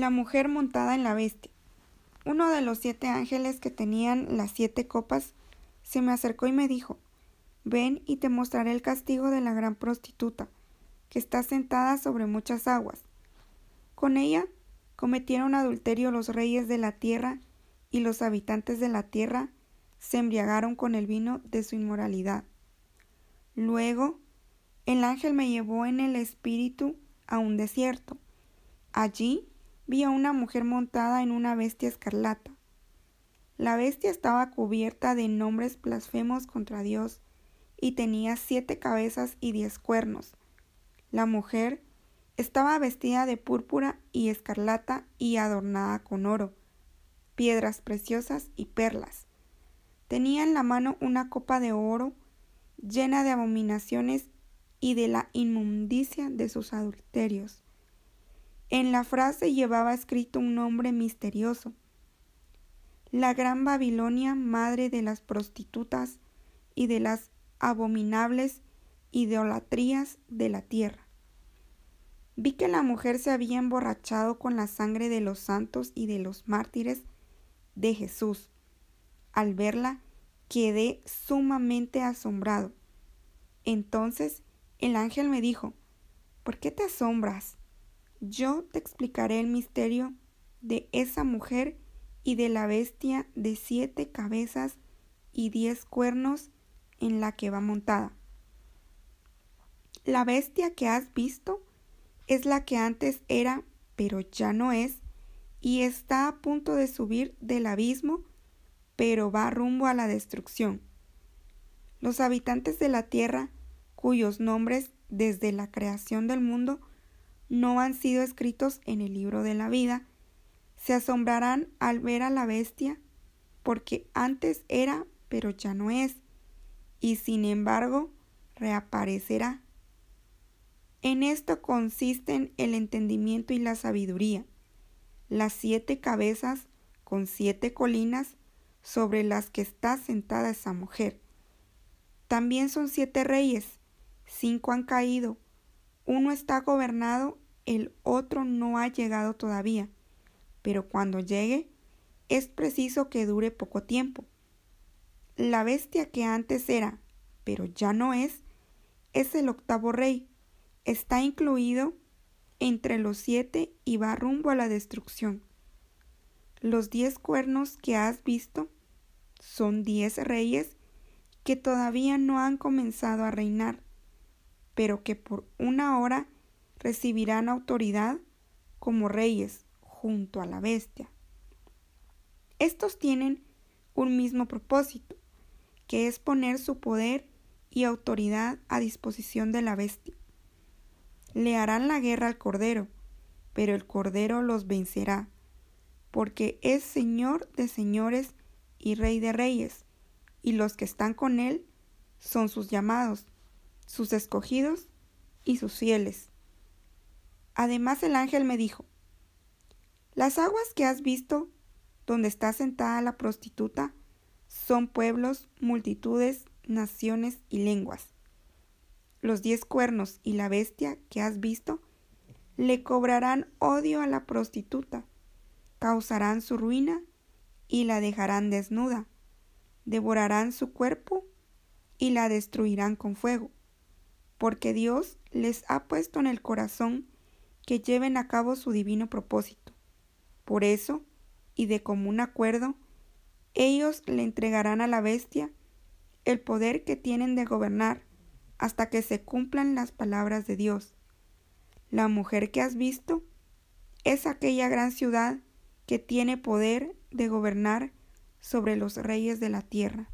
La mujer montada en la bestia. Uno de los siete ángeles que tenían las siete copas se me acercó y me dijo Ven y te mostraré el castigo de la gran prostituta, que está sentada sobre muchas aguas. Con ella cometieron adulterio los reyes de la tierra, y los habitantes de la tierra se embriagaron con el vino de su inmoralidad. Luego el ángel me llevó en el espíritu a un desierto. Allí vi a una mujer montada en una bestia escarlata. La bestia estaba cubierta de nombres blasfemos contra Dios y tenía siete cabezas y diez cuernos. La mujer estaba vestida de púrpura y escarlata y adornada con oro, piedras preciosas y perlas. Tenía en la mano una copa de oro llena de abominaciones y de la inmundicia de sus adulterios. En la frase llevaba escrito un nombre misterioso. La gran Babilonia, madre de las prostitutas y de las abominables idolatrías de la tierra. Vi que la mujer se había emborrachado con la sangre de los santos y de los mártires de Jesús. Al verla, quedé sumamente asombrado. Entonces el ángel me dijo, ¿por qué te asombras? Yo te explicaré el misterio de esa mujer y de la bestia de siete cabezas y diez cuernos en la que va montada. La bestia que has visto es la que antes era, pero ya no es, y está a punto de subir del abismo, pero va rumbo a la destrucción. Los habitantes de la tierra, cuyos nombres desde la creación del mundo no han sido escritos en el libro de la vida, se asombrarán al ver a la bestia, porque antes era, pero ya no es, y sin embargo reaparecerá. En esto consisten el entendimiento y la sabiduría, las siete cabezas con siete colinas sobre las que está sentada esa mujer. También son siete reyes, cinco han caído, uno está gobernado, el otro no ha llegado todavía, pero cuando llegue es preciso que dure poco tiempo. La bestia que antes era, pero ya no es, es el octavo rey, está incluido entre los siete y va rumbo a la destrucción. Los diez cuernos que has visto son diez reyes que todavía no han comenzado a reinar pero que por una hora recibirán autoridad como reyes junto a la bestia. Estos tienen un mismo propósito, que es poner su poder y autoridad a disposición de la bestia. Le harán la guerra al Cordero, pero el Cordero los vencerá, porque es Señor de señores y Rey de reyes, y los que están con él son sus llamados, sus escogidos y sus fieles. Además el ángel me dijo, las aguas que has visto donde está sentada la prostituta son pueblos, multitudes, naciones y lenguas. Los diez cuernos y la bestia que has visto le cobrarán odio a la prostituta, causarán su ruina y la dejarán desnuda, devorarán su cuerpo y la destruirán con fuego porque Dios les ha puesto en el corazón que lleven a cabo su divino propósito. Por eso, y de común acuerdo, ellos le entregarán a la bestia el poder que tienen de gobernar hasta que se cumplan las palabras de Dios. La mujer que has visto es aquella gran ciudad que tiene poder de gobernar sobre los reyes de la tierra.